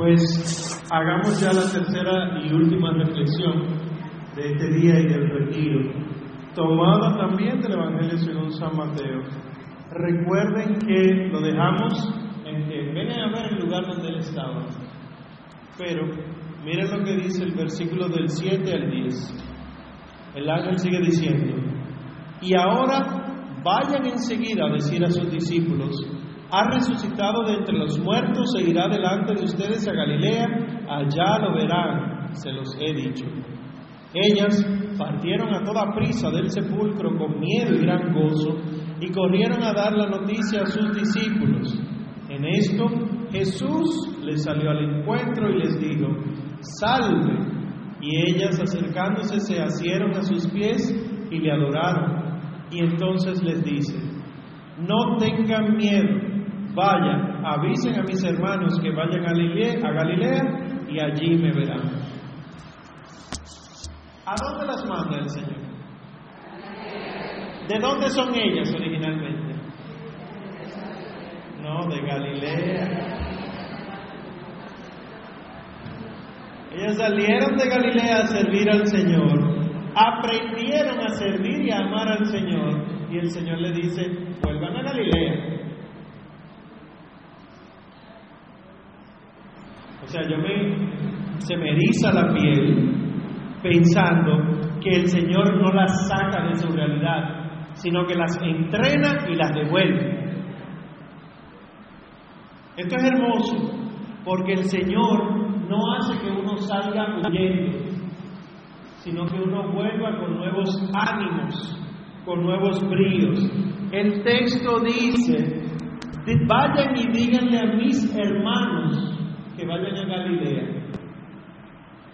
Pues hagamos ya la tercera y última reflexión de este día y del retiro, tomada también del Evangelio según San Mateo. Recuerden que lo dejamos en que vengan a ver el lugar donde él estaba. Pero miren lo que dice el versículo del 7 al 10. El ángel sigue diciendo, y ahora vayan enseguida a decir a sus discípulos, ha resucitado de entre los muertos e irá delante de ustedes a Galilea, allá lo verán, se los he dicho. Ellas partieron a toda prisa del sepulcro con miedo y gran gozo y corrieron a dar la noticia a sus discípulos. En esto Jesús les salió al encuentro y les dijo, salve. Y ellas acercándose se asieron a sus pies y le adoraron. Y entonces les dice, no tengan miedo vayan, avisen a mis hermanos que vayan a Galilea, a Galilea y allí me verán. ¿A dónde las manda el Señor? ¿De dónde son ellas originalmente? No, de Galilea. Ellas salieron de Galilea a servir al Señor, aprendieron a servir y a amar al Señor, y el Señor le dice, vuelvan a Galilea. O sea, yo me, se me eriza la piel pensando que el Señor no las saca de su realidad, sino que las entrena y las devuelve. Esto es hermoso, porque el Señor no hace que uno salga huyendo, sino que uno vuelva con nuevos ánimos, con nuevos bríos. El texto dice, vayan y díganle a mis hermanos que vayan a Galilea.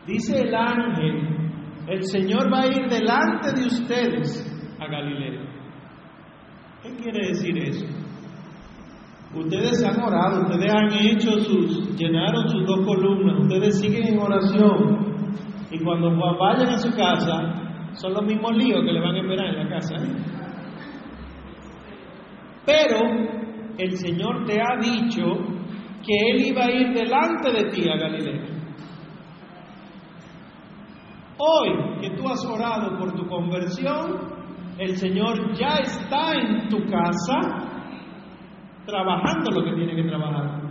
Dice el ángel, el Señor va a ir delante de ustedes a Galilea. ¿Qué quiere decir eso? Ustedes han orado, ustedes han hecho sus, llenaron sus dos columnas, ustedes siguen en oración. Y cuando vayan a su casa, son los mismos líos que le van a esperar en la casa. ¿eh? Pero el Señor te ha dicho que Él iba a ir delante de ti a Galilea. Hoy que tú has orado por tu conversión, el Señor ya está en tu casa trabajando lo que tiene que trabajar.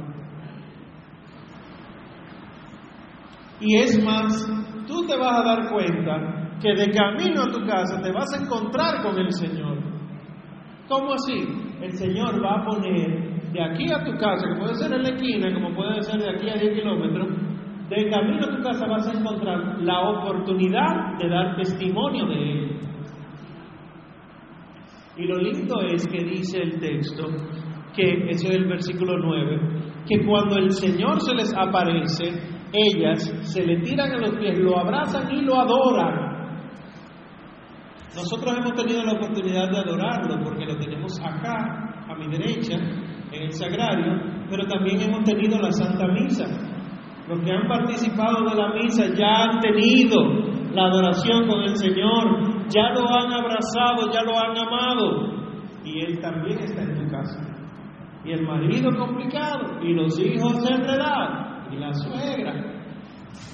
Y es más, tú te vas a dar cuenta que de camino a tu casa te vas a encontrar con el Señor. ¿Cómo así? El Señor va a poner de aquí a tu casa, que puede ser en la esquina, como puede ser de aquí a 10 kilómetros, de camino a tu casa vas a encontrar la oportunidad de dar testimonio de Él. Y lo lindo es que dice el texto, que ese es el versículo 9, que cuando el Señor se les aparece, ellas se le tiran a los pies, lo abrazan y lo adoran. Nosotros hemos tenido la oportunidad de adorarlo porque lo tenemos acá, a mi derecha, en el sagrario, pero también hemos tenido la Santa Misa. Los que han participado de la misa ya han tenido la adoración con el Señor, ya lo han abrazado, ya lo han amado, y Él también está en tu casa. Y el marido complicado, y los hijos enredados, y la suegra,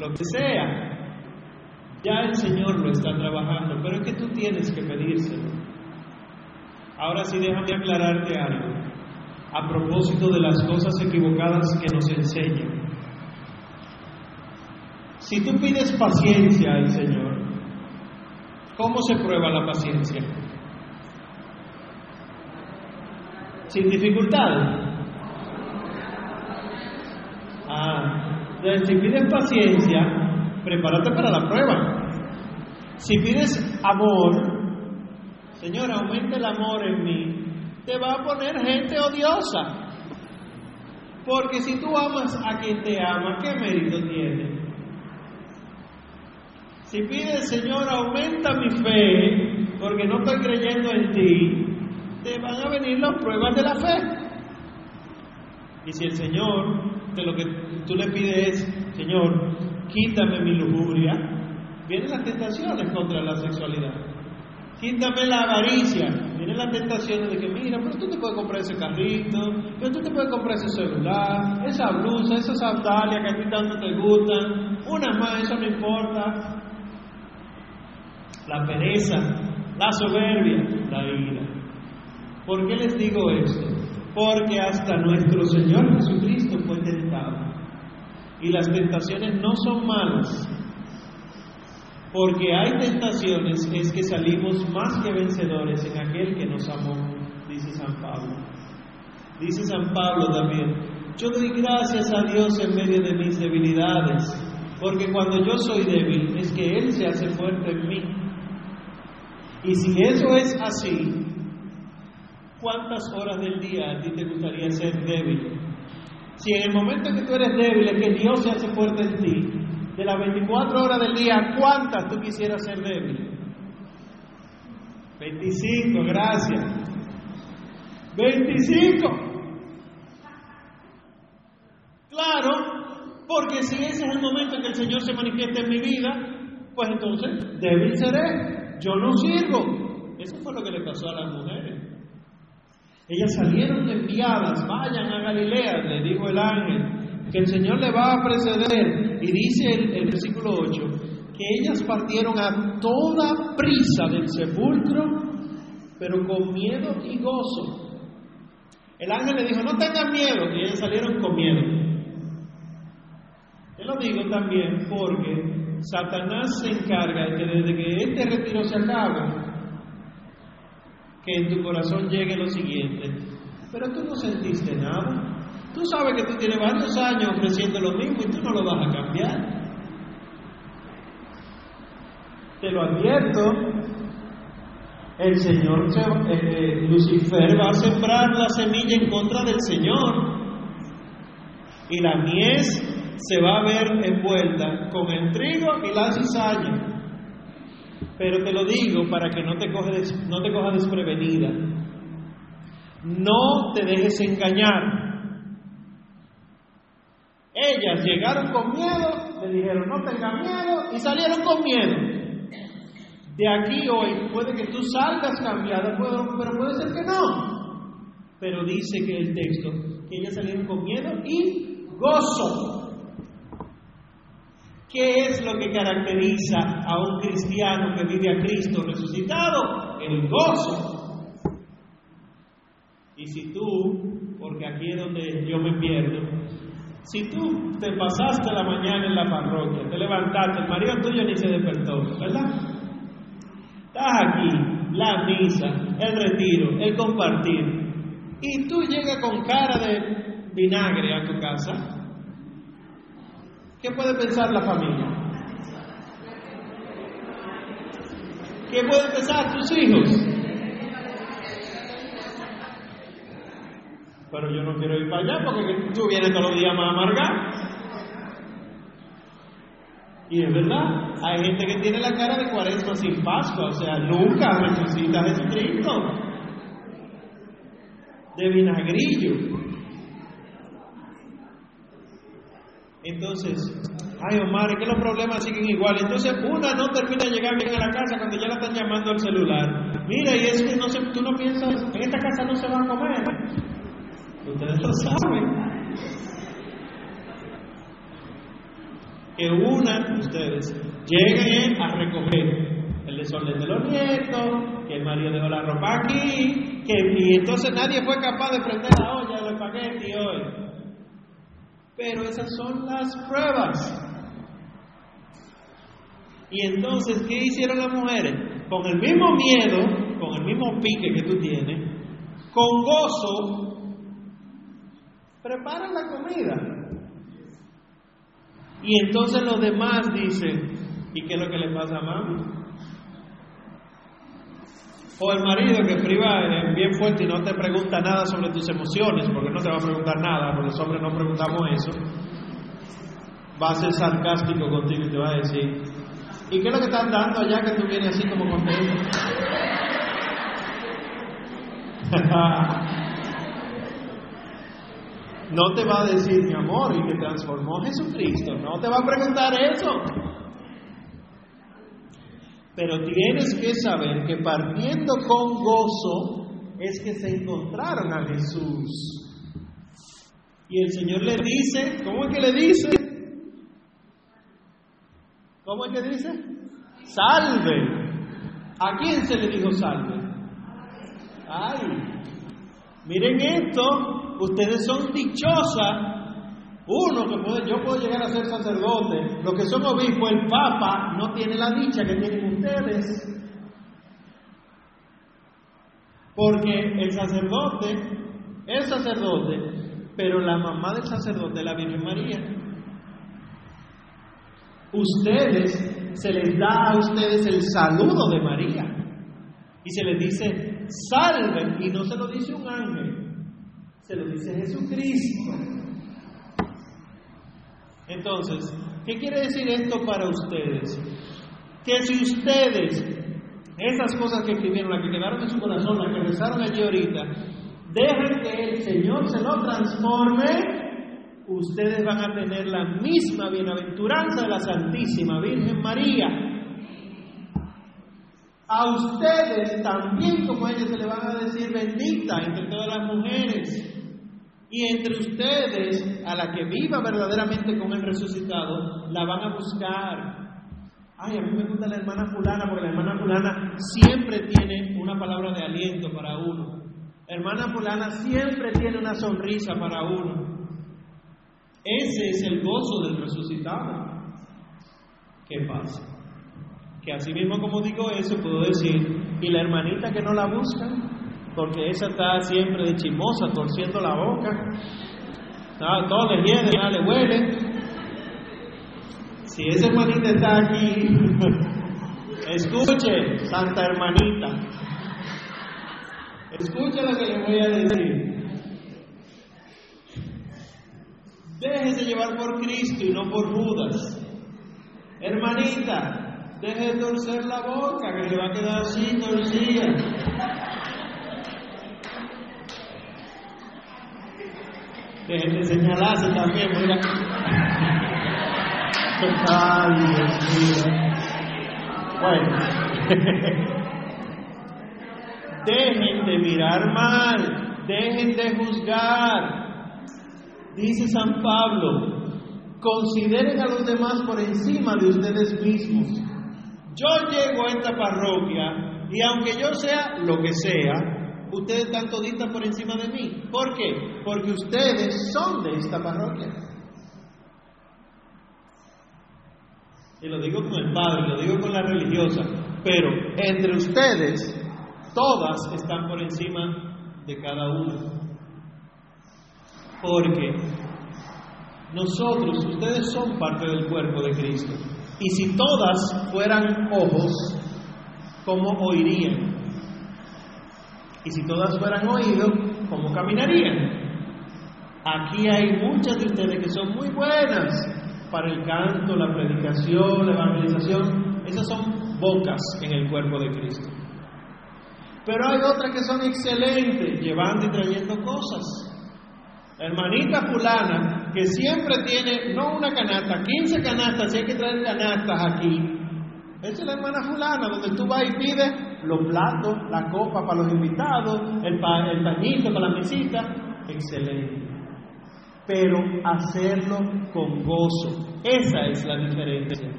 lo que sea, ya el Señor lo está trabajando, pero es que tú tienes que pedírselo. Ahora sí, déjame aclararte algo a propósito de las cosas equivocadas que nos enseñan. Si tú pides paciencia al Señor, ¿cómo se prueba la paciencia? Sin dificultad. Ah, entonces si pides paciencia, prepárate para la prueba. Si pides amor, Señor, aumenta el amor en mí, te va a poner gente odiosa. Porque si tú amas a quien te ama, ¿qué mérito tiene? Si pides, Señor, aumenta mi fe, porque no estoy creyendo en ti, te van a venir las pruebas de la fe. Y si el Señor, de lo que tú le pides es, Señor, quítame mi lujuria, vienen las tentaciones contra la sexualidad. Quítame la avaricia, tentaciones de que, mira, pero tú te puedes comprar ese carrito, pero tú te puedes comprar ese celular, esa blusa, esa sandalia que a ti tanto te gustan, una más, eso no importa. La pereza, la soberbia, la ira. ¿Por qué les digo esto? Porque hasta nuestro Señor Jesucristo fue tentado. Y las tentaciones no son malas, porque hay tentaciones es que salimos más que vencedores en aquel que nos amó, dice San Pablo. Dice San Pablo también, yo doy gracias a Dios en medio de mis debilidades, porque cuando yo soy débil es que Él se hace fuerte en mí. Y si eso es así, ¿cuántas horas del día a ti te gustaría ser débil? Si en el momento que tú eres débil es que Dios se hace fuerte en ti, de las 24 horas del día, ¿cuántas tú quisieras ser débil? 25, gracias. 25. Claro, porque si ese es el momento en que el Señor se manifiesta en mi vida, pues entonces débil seré. Yo no sirvo. Eso fue lo que le pasó a las mujeres. Ellas salieron enviadas, vayan a Galilea, le dijo el ángel, que el Señor le va a preceder. Y dice el, versículo 8, que ellas partieron a toda prisa del sepulcro, pero con miedo y gozo. El ángel le dijo, no tengan miedo, y ellas salieron con miedo. Yo lo digo también porque Satanás se encarga de que desde que este retiro se acabe, que en tu corazón llegue lo siguiente, pero tú no sentiste nada. Tú sabes que tú tienes varios años ofreciendo lo mismo y tú no lo vas a cambiar. Te lo advierto, el Señor, eh, eh, Lucifer va a sembrar la semilla en contra del Señor y la mies se va a ver envuelta con el trigo y la cizaña. Pero te lo digo para que no te, coge, no te coja desprevenida. No te dejes engañar. Ellas llegaron con miedo, le dijeron no tengan miedo y salieron con miedo. De aquí hoy puede que tú salgas cambiada, pero puede ser que no. Pero dice que el texto, que ellas salieron con miedo y gozo. ¿Qué es lo que caracteriza a un cristiano que vive a Cristo resucitado? El gozo. Y si tú, porque aquí es donde yo me pierdo, si tú te pasaste la mañana en la parroquia, te levantaste, el marido tuyo ni se despertó, ¿verdad? Estás aquí, la misa, el retiro, el compartir, y tú llegas con cara de vinagre a tu casa, ¿qué puede pensar la familia? ¿Qué pueden pensar tus hijos? Pero yo no quiero ir para allá porque tú vienes todos los días más amargado. Y es verdad, hay gente que tiene la cara de cuaresma sin Pascua, o sea, nunca resucita Jesucristo. De vinagrillo. Entonces, ay Omar, es que los problemas siguen igual. Entonces, una no termina de llegar bien a la casa cuando ya la están llamando al celular. Mira, y es que no se, tú no piensas, en esta casa no se va a comer. Ustedes lo saben. Que una, ustedes, lleguen a recoger el desorden de los nietos, que el marido dejó la ropa aquí, que y entonces nadie fue capaz de prender la olla del espagueti hoy. Pero esas son las pruebas. Y entonces, ¿qué hicieron las mujeres? Con el mismo miedo, con el mismo pique que tú tienes, con gozo, preparan la comida. Y entonces los demás dicen, ¿y qué es lo que le pasa a mami? O el marido que priva bien fuerte y no te pregunta nada sobre tus emociones, porque no te va a preguntar nada, porque los hombres no preguntamos eso, va a ser sarcástico contigo y te va a decir, ¿y qué es lo que están dando allá que tú vienes así como contento? No te va a decir mi amor y que transformó Jesucristo. No te va a preguntar eso. Pero tienes que saber que partiendo con gozo es que se encontraron a Jesús. Y el Señor le dice, ¿cómo es que le dice? ¿Cómo es que dice? Salve. ¿A quién se le dijo salve? Ay, miren esto, ustedes son dichosas. Uno que puede, yo puedo llegar a ser sacerdote, los que son obispos, el Papa no tiene la dicha que tienen ustedes. Porque el sacerdote es sacerdote, pero la mamá del sacerdote es la Virgen María. Ustedes, se les da a ustedes el saludo de María. Y se les dice, salven, y no se lo dice un ángel, se lo dice Jesucristo. Entonces, ¿qué quiere decir esto para ustedes? Que si ustedes esas cosas que escribieron, las que quedaron en su corazón, las que rezaron allí ahorita, dejen que el Señor se lo transforme, ustedes van a tener la misma bienaventuranza de la Santísima Virgen María. A ustedes también, como a ellos, se le van a decir bendita entre todas las mujeres. Y entre ustedes, a la que viva verdaderamente con el resucitado, la van a buscar Ay, a mí me gusta la hermana fulana porque la hermana fulana siempre tiene una palabra de aliento para uno. hermana fulana siempre tiene una sonrisa para uno. Ese es el gozo del resucitado. ¿Qué pasa? Que así mismo como digo eso, puedo decir, y la hermanita que no la busca, porque esa está siempre de chimosa, torciendo la boca, todo le hiede, nada le huele, si esa hermanita está aquí, escuche, santa hermanita. Escuche lo que le voy a decir. Déjese llevar por Cristo y no por Judas. Hermanita, deje de torcer la boca, que le va a quedar así torcida. Señalarse también, mira. Dios mío. Bueno, dejen de mirar mal, dejen de juzgar. Dice San Pablo, consideren a los demás por encima de ustedes mismos. Yo llego a esta parroquia y aunque yo sea lo que sea, ustedes están toditas por encima de mí. ¿Por qué? Porque ustedes son de esta parroquia. y lo digo con el Padre, lo digo con la religiosa, pero entre ustedes todas están por encima de cada uno. Porque nosotros, ustedes son parte del cuerpo de Cristo. Y si todas fueran ojos, ¿cómo oirían? Y si todas fueran oídos, ¿cómo caminarían? Aquí hay muchas de ustedes que son muy buenas, para el canto, la predicación, la evangelización, esas son bocas en el cuerpo de Cristo. Pero hay otras que son excelentes, llevando y trayendo cosas. La hermanita fulana, que siempre tiene, no una canasta, 15 canastas, si hay que traer canastas aquí. Esa es la hermana fulana, donde tú vas y pides los platos, la copa para los invitados, el, el pañito para la mesita. Excelente pero hacerlo con gozo. Esa es la diferencia.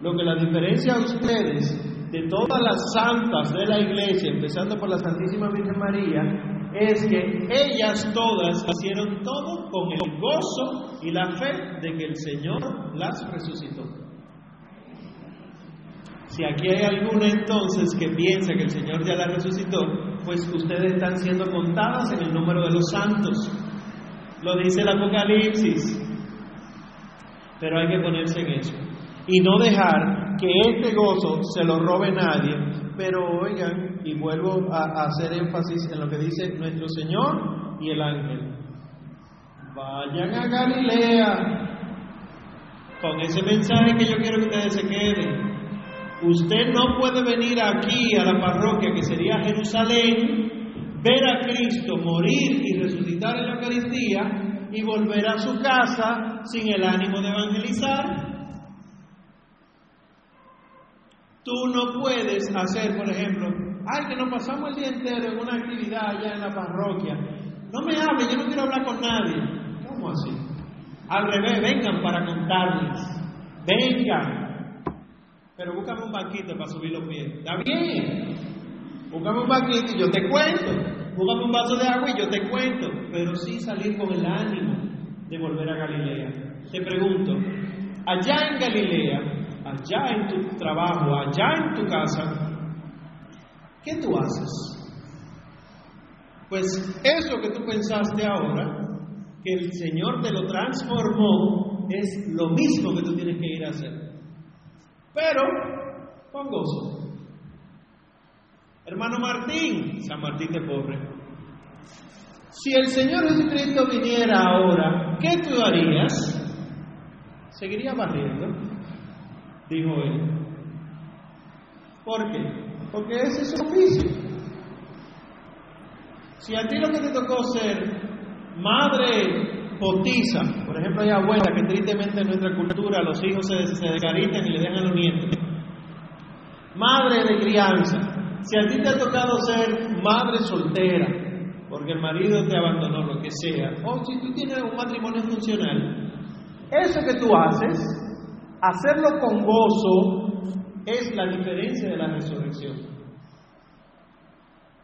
Lo que la diferencia a ustedes de todas las santas de la iglesia, empezando por la Santísima Virgen María, es que ellas todas hicieron todo con el gozo y la fe de que el Señor las resucitó. Si aquí hay alguna entonces que piensa que el Señor ya la resucitó, pues ustedes están siendo contadas en el número de los santos. Lo dice el Apocalipsis. Pero hay que ponerse en eso. Y no dejar que este gozo se lo robe nadie. Pero oigan, y vuelvo a, hacer énfasis en lo que dice nuestro Señor y el ángel. Vayan a Galilea con ese mensaje que yo quiero que ustedes se queden. Usted no puede venir aquí a la parroquia que sería Jerusalén ver a Cristo morir y resucitar en la Eucaristía y volver a su casa sin el ánimo de evangelizar. Tú no puedes hacer, por ejemplo, ay, que nos pasamos el día entero en una actividad allá en la parroquia. No me hable, yo no quiero hablar con nadie. ¿Cómo así? Al revés, vengan para contarles. Vengan. Pero búscame un banquito para subir los pies. ¿Está bien? Búscame un banquito y yo te cuento. Búscame un vaso de agua y yo te cuento. Pero sí salir con el ánimo de volver a Galilea. Te pregunto, allá en Galilea, allá en tu trabajo, allá en tu casa, ¿qué tú haces? Pues eso que tú pensaste ahora, que el Señor te lo transformó, es lo mismo que tú tienes que ir a hacer. Pero con gozo. Hermano Martín, San Martín de Pobre, si el Señor Jesucristo viniera ahora, ¿qué tú harías? Seguiría barriendo, dijo él. ¿Por qué? Porque ese es su oficio. Si a ti lo que te tocó ser madre potiza, por ejemplo, hay abuelas que tristemente en nuestra cultura los hijos se, se y le dejan a los nietos. Madre de crianza, si a ti te ha tocado ser madre soltera, porque el marido te abandonó, lo que sea, o si tú tienes un matrimonio funcional, eso que tú haces, hacerlo con gozo, es la diferencia de la resurrección.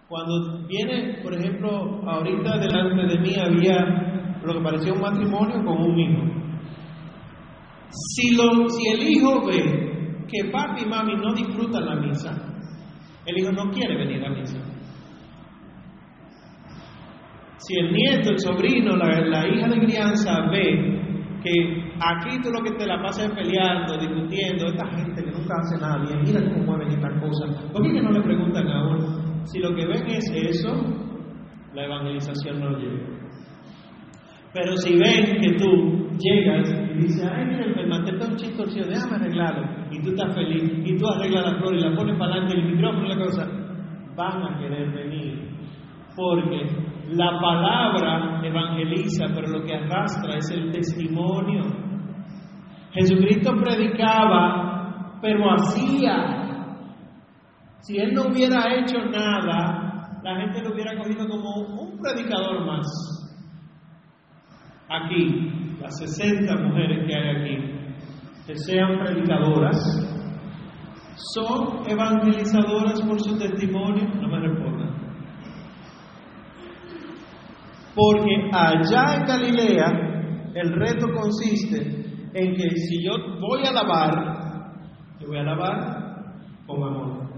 Cuando viene, por ejemplo, ahorita delante de mí había lo que parecía un matrimonio con un hijo. Si, lo, si el hijo ve que papi y mami no disfrutan la misa, el hijo no quiere venir a misa. Si el nieto, el sobrino, la, la hija de crianza ve que aquí tú lo que te la pasas es peleando, discutiendo, esta gente que nunca hace nada bien, mira cómo mueven estas cosas, ¿por qué no le preguntan a? Si lo que ven es eso, la evangelización no llega. Pero si ven que tú llegas y dices, ay, mira, el mantente un chiste torcido, déjame arreglarlo, y tú estás feliz, y tú arreglas la flor y la pones para adelante el micrófono y la cosa, van a querer venir. Porque la palabra evangeliza, pero lo que arrastra es el testimonio. Jesucristo predicaba, pero hacía. Si él no hubiera hecho nada, la gente lo hubiera cogido como un predicador más. Aquí, las 60 mujeres que hay aquí, que sean predicadoras, son evangelizadoras por su testimonio, no me respondan. Porque allá en Galilea el reto consiste en que si yo voy a lavar, yo voy a lavar con amor.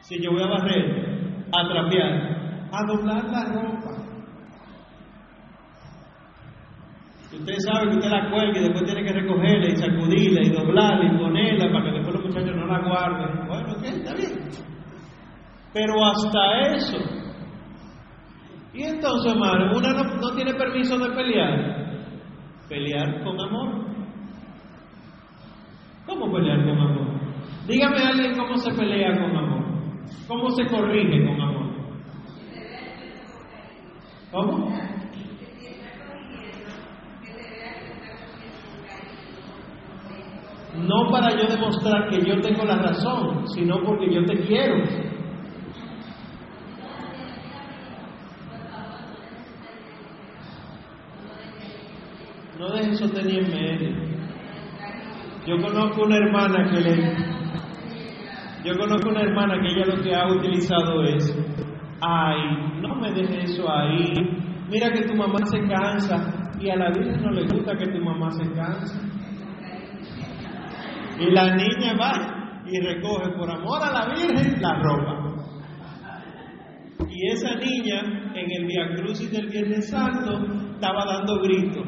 Si yo voy a barrer, a trapear, a doblar la ropa. Usted sabe que usted la cuelga y después tiene que recogerla y sacudirla y doblarla y ponerla para que después los muchachos no la guarden. Bueno, ok, está bien. Pero hasta eso. Y entonces, hermano, una no, no tiene permiso de pelear. Pelear con amor. ¿Cómo pelear con amor? Dígame a alguien cómo se pelea con amor. ¿Cómo se corrige con amor? ¿Cómo? No para yo demostrar que yo tengo la razón, sino porque yo te quiero. No dejen sostener en medio. Yo conozco una hermana que le. Yo conozco una hermana que ella lo que ha utilizado es. Ay, no me dejes eso ahí. Mira que tu mamá se cansa. Y a la Virgen no le gusta que tu mamá se canse. Y la niña va y recoge por amor a la Virgen la ropa. Y esa niña en el Via Crucis del Viernes Santo estaba dando gritos.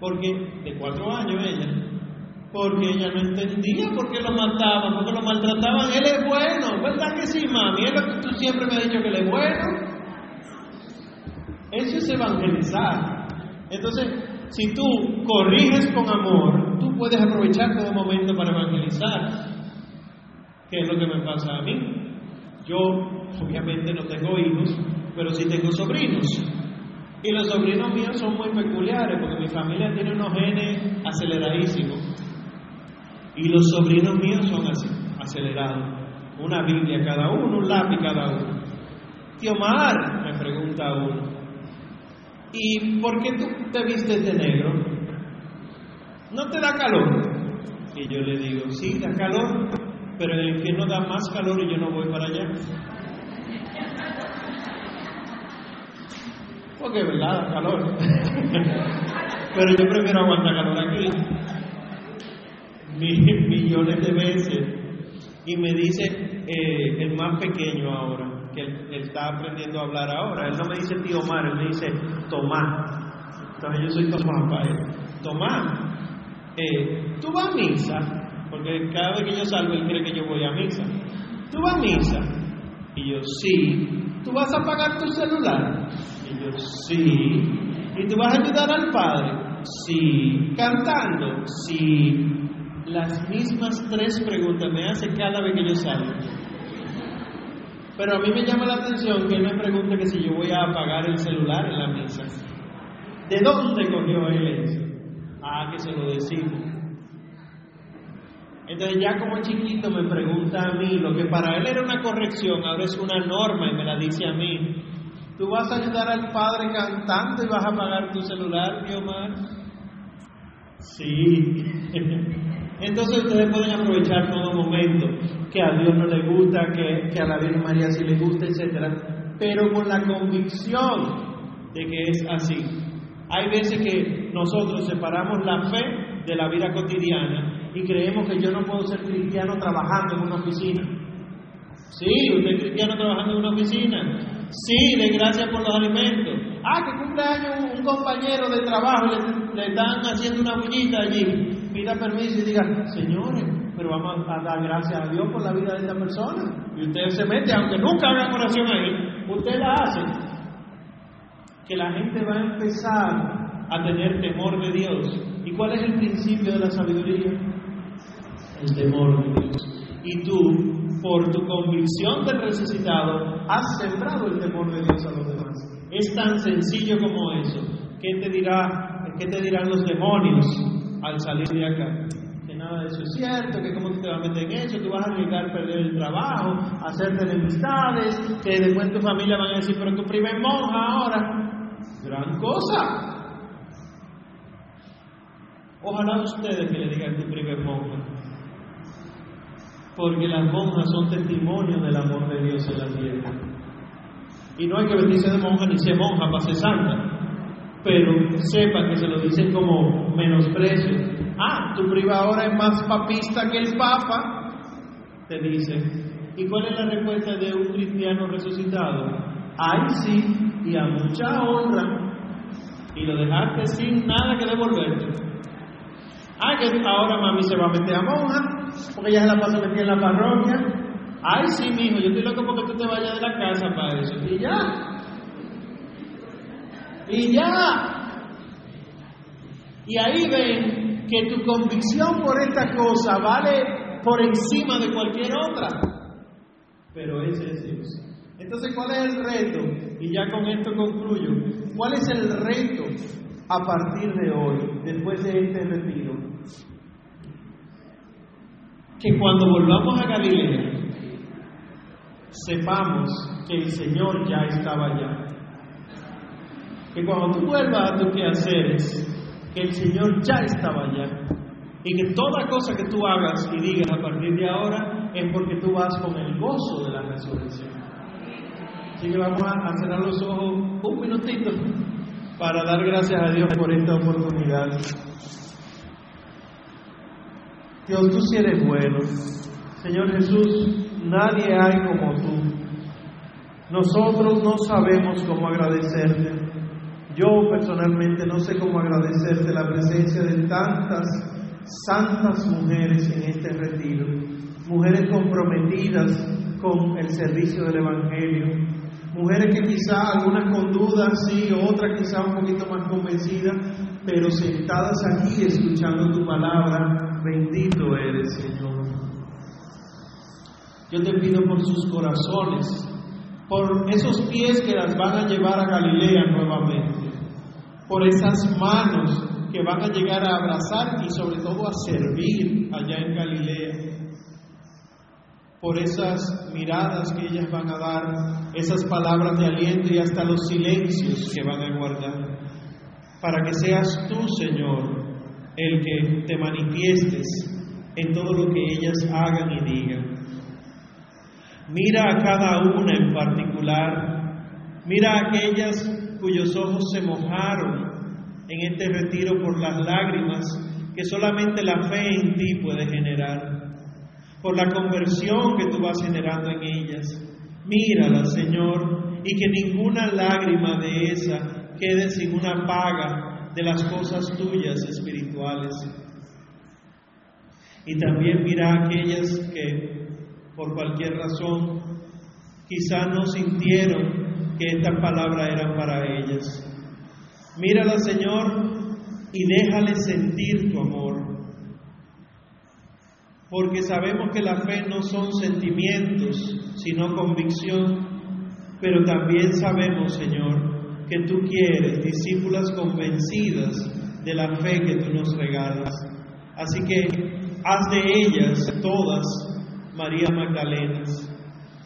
Porque, de cuatro años ella, porque ella no entendía por qué lo mataban, por qué lo maltrataban. Él es bueno, ¿verdad que sí, mami? Es lo que tú siempre me has dicho que él es bueno. Eso es evangelizar. Entonces, si tú corriges con amor, puedes aprovechar todo momento para evangelizar. ¿Qué es lo que me pasa a mí? Yo, obviamente, no tengo hijos, pero sí tengo sobrinos. Y los sobrinos míos son muy peculiares porque mi familia tiene unos genes aceleradísimos. Y los sobrinos míos son así, acelerados. una Biblia cada uno, un lápiz cada uno. Tío Mar, me pregunta uno, ¿y por qué tú te vistes de negro? ¿No te da calor? Y yo le digo, sí, da calor, pero en el infierno da más calor y yo no voy para allá. Porque es verdad, da calor. pero yo prefiero aguantar calor aquí. millones de veces. Y me dice eh, el más pequeño ahora, que él, está aprendiendo a hablar ahora. Él no me dice tío Omar, él me dice Tomás. Entonces yo soy Tomás para él. Tomás, eh, ¿tú vas a misa? Porque cada vez que yo salgo él cree que yo voy a misa. ¿Tú vas a misa? Y yo, sí. ¿Tú vas a pagar tu celular? Y yo, sí. ¿Y tú vas a ayudar al Padre? Sí. ¿Cantando? Sí. Las mismas tres preguntas me hace cada vez que yo salgo. Pero a mí me llama la atención que él me pregunte que si yo voy a apagar el celular en la misa. ¿De dónde cogió él eso? Ah, que se lo decimos. Entonces ya como chiquito me pregunta a mí, lo que para él era una corrección, ahora es una norma y me la dice a mí. ¿Tú vas a ayudar al padre cantando y vas a apagar tu celular, mi Omar? Sí. Entonces ustedes pueden aprovechar todo momento, que a Dios no le gusta, que, que a la Virgen María sí le gusta, etc. Pero con la convicción de que es así. Hay veces que nosotros separamos la fe de la vida cotidiana y creemos que yo no puedo ser cristiano trabajando en una oficina. Sí, usted es cristiano trabajando en una oficina. Sí, de gracias por los alimentos. Ah, que cumpleaños un, compañero de trabajo, le, le están haciendo una bullita allí. Pida permiso y diga, señores, pero vamos a dar gracias a Dios por la vida de esta persona. Y usted se mete, aunque nunca haga oración ahí, usted la hace que la gente va a empezar a tener temor de Dios. ¿Y cuál es el principio de la sabiduría? El temor de Dios. Y tú, por tu convicción del resucitado, has sembrado el temor de Dios a los demás. Es tan sencillo como eso. ¿Qué te, dirá, qué te dirán los demonios al salir de acá? Que nada de eso es cierto, que cómo te vas a meter en eso, que vas a arriesgar perder el trabajo, hacerte enemistades, que después tu familia van a decir, pero tu prima es monja ahora. Gran cosa. Ojalá ustedes que le digan tu primer monja. Porque las monjas son testimonios del amor de Dios en la tierra. Y no hay que vestirse de monja ni ser monja para ser santa. Pero sepa que se lo dicen como menosprecio. Ah, tu prima ahora es más papista que el papa. Te dicen. ¿Y cuál es la respuesta de un cristiano resucitado? Ay, sí, y a mucha honra. Y lo dejaste sin nada que devolverte. Ah, que ahora mami se va a meter a monja, porque ya se la pasa metida en la parroquia. Ay, sí, mijo, yo estoy loco porque tú te vayas de la casa para eso. Y ya. Y ya. Y ahí ven que tu convicción por esta cosa vale por encima de cualquier otra. Pero ese es Dios. Entonces, ¿cuál es el reto? Y ya con esto concluyo. ¿Cuál es el reto a partir de hoy, después de este retiro? Que cuando volvamos a Galilea, sepamos que el Señor ya estaba allá. Que cuando tú vuelvas a tus quehaceres, que el Señor ya estaba allá. Y que toda cosa que tú hagas y digas a partir de ahora es porque tú vas con el gozo de la resurrección. Así que vamos a cerrar los ojos un minutito para dar gracias a Dios por esta oportunidad. Dios, tú sí eres bueno. Señor Jesús, nadie hay como tú. Nosotros no sabemos cómo agradecerte. Yo personalmente no sé cómo agradecerte la presencia de tantas santas mujeres en este retiro, mujeres comprometidas con el servicio del Evangelio, mujeres que quizá algunas con dudas, sí, otras quizá un poquito más convencidas, pero sentadas aquí escuchando tu palabra, bendito eres Señor. Yo te pido por sus corazones, por esos pies que las van a llevar a Galilea nuevamente, por esas manos que van a llegar a abrazar y sobre todo a servir allá en Galilea por esas miradas que ellas van a dar, esas palabras de aliento y hasta los silencios que van a guardar, para que seas tú, Señor, el que te manifiestes en todo lo que ellas hagan y digan. Mira a cada una en particular, mira a aquellas cuyos ojos se mojaron en este retiro por las lágrimas que solamente la fe en ti puede generar por la conversión que tú vas generando en ellas. Mírala, Señor, y que ninguna lágrima de esa quede sin una paga de las cosas tuyas espirituales. Y también mira a aquellas que, por cualquier razón, quizá no sintieron que esta palabra era para ellas. Mírala, Señor, y déjale sentir tu amor porque sabemos que la fe no son sentimientos, sino convicción, pero también sabemos, Señor, que tú quieres discípulas convencidas de la fe que tú nos regalas. Así que haz de ellas todas María Magdalenas,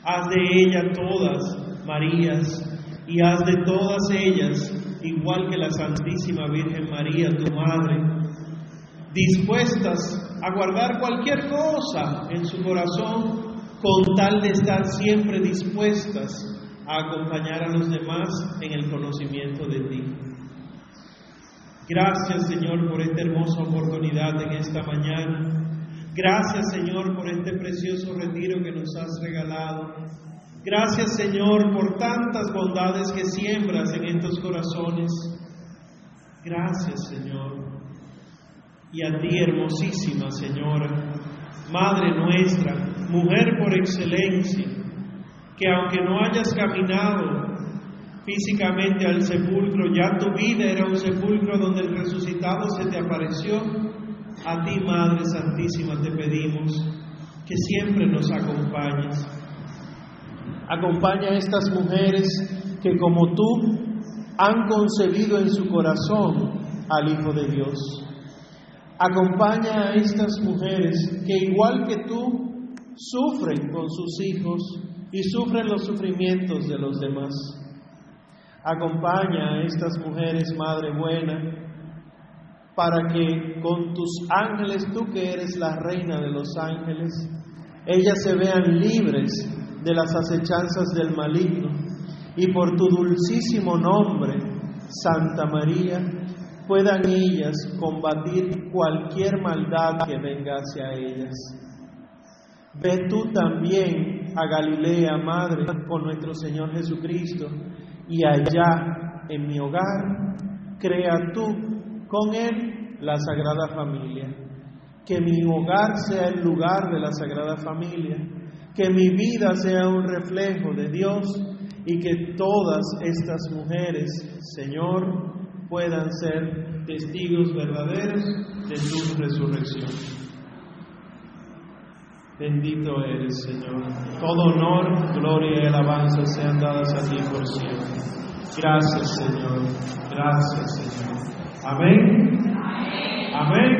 haz de ellas todas Marías, y haz de todas ellas, igual que la Santísima Virgen María, tu Madre, dispuestas a guardar cualquier cosa en su corazón con tal de estar siempre dispuestas a acompañar a los demás en el conocimiento de ti. Gracias Señor por esta hermosa oportunidad en esta mañana. Gracias Señor por este precioso retiro que nos has regalado. Gracias Señor por tantas bondades que siembras en estos corazones. Gracias Señor y a ti, hermosísima Señora, Madre nuestra, mujer por excelencia, que aunque no hayas caminado físicamente al sepulcro, ya tu vida era un sepulcro donde el resucitado se te apareció. A ti, Madre Santísima, te pedimos que siempre nos acompañes. Acompaña a estas mujeres que como tú han concebido en su corazón al Hijo de Dios. Acompaña a estas mujeres que igual que tú sufren con sus hijos y sufren los sufrimientos de los demás. Acompaña a estas mujeres, Madre buena, para que con tus ángeles, tú que eres la reina de los ángeles, ellas se vean libres de las acechanzas del maligno y por tu dulcísimo nombre, Santa María, puedan ellas combatir cualquier maldad que venga hacia ellas. Ve tú también a Galilea, Madre, con nuestro Señor Jesucristo, y allá en mi hogar, crea tú con Él la Sagrada Familia. Que mi hogar sea el lugar de la Sagrada Familia, que mi vida sea un reflejo de Dios y que todas estas mujeres, Señor, puedan ser testigos verdaderos de tu resurrección. Bendito eres, Señor. Todo honor, gloria y alabanza sean dadas a ti por siempre. Gracias, Señor. Gracias, Señor. Amén. Amén.